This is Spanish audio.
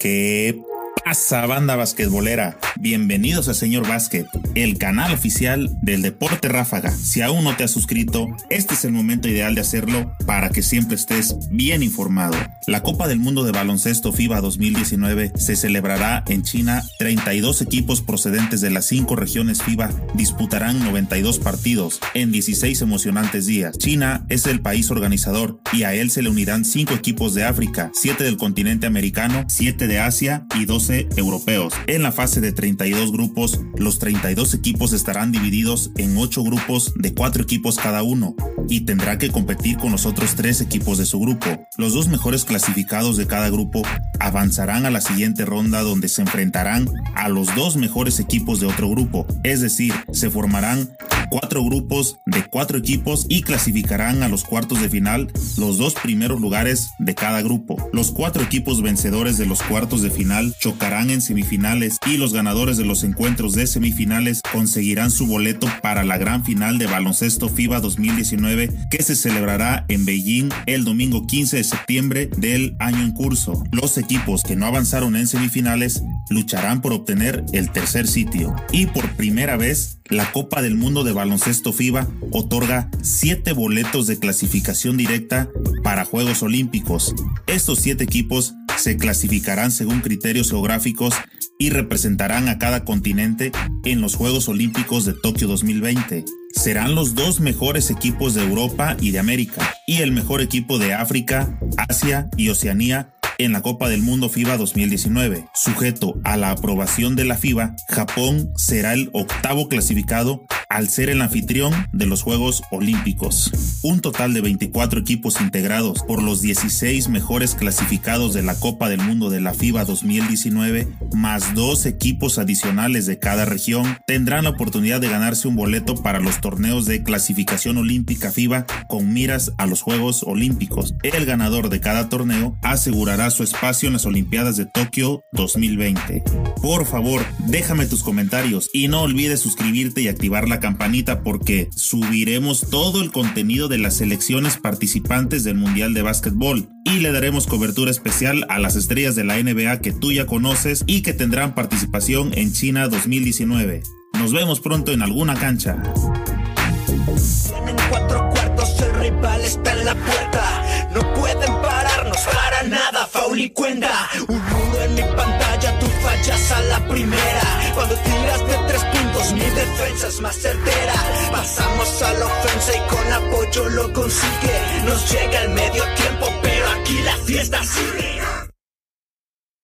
¿Qué pasa, banda basquetbolera? Bienvenidos a Señor Básquet, el canal oficial del Deporte Ráfaga. Si aún no te has suscrito, este es el momento ideal de hacerlo para que siempre estés bien informado. La Copa del Mundo de Baloncesto FIBA 2019 se celebrará en China. 32 equipos procedentes de las cinco regiones FIBA disputarán 92 partidos en 16 emocionantes días. China es el país organizador y a él se le unirán 5 equipos de África, 7 del continente americano, 7 de Asia y 12 europeos. En la fase de 32 grupos, los 32 equipos estarán divididos en 8 grupos de 4 equipos cada uno y tendrá que competir con los otros 3 equipos de su grupo. Los dos mejores clasificados de cada grupo avanzarán a la siguiente ronda donde se enfrentarán a los dos mejores equipos de otro grupo, es decir, se formarán cuatro grupos de cuatro equipos y clasificarán a los cuartos de final los dos primeros lugares de cada grupo. Los cuatro equipos vencedores de los cuartos de final chocarán en semifinales y los ganadores de los encuentros de semifinales conseguirán su boleto para la gran final de baloncesto FIBA 2019 que se celebrará en Beijing el domingo 15 de septiembre del año en curso. Los equipos que no avanzaron en semifinales lucharán por obtener el tercer sitio y por primera vez la Copa del Mundo de Baloncesto FIBA otorga 7 boletos de clasificación directa para Juegos Olímpicos. Estos 7 equipos se clasificarán según criterios geográficos y representarán a cada continente en los Juegos Olímpicos de Tokio 2020. Serán los dos mejores equipos de Europa y de América y el mejor equipo de África, Asia y Oceanía en la Copa del Mundo FIBA 2019. Sujeto a la aprobación de la FIBA, Japón será el octavo clasificado al ser el anfitrión de los Juegos Olímpicos. Un total de 24 equipos integrados por los 16 mejores clasificados de la Copa del Mundo de la FIBA 2019, más dos equipos adicionales de cada región, tendrán la oportunidad de ganarse un boleto para los torneos de clasificación olímpica FIBA con miras a los Juegos Olímpicos. El ganador de cada torneo asegurará su espacio en las Olimpiadas de Tokio 2020. Por favor, déjame tus comentarios y no olvides suscribirte y activar la campanita porque subiremos todo el contenido de las selecciones participantes del Mundial de Básquetbol y le daremos cobertura especial a las estrellas de la NBA que tú ya conoces y que tendrán participación en China 2019. Nos vemos pronto en alguna cancha. Un en mi pantalla, tú fallas a la primera. Cuando más certera. Pasamos a la ofensa y con apoyo lo consigue. Nos llega el medio tiempo, pero aquí la fiesta sigue.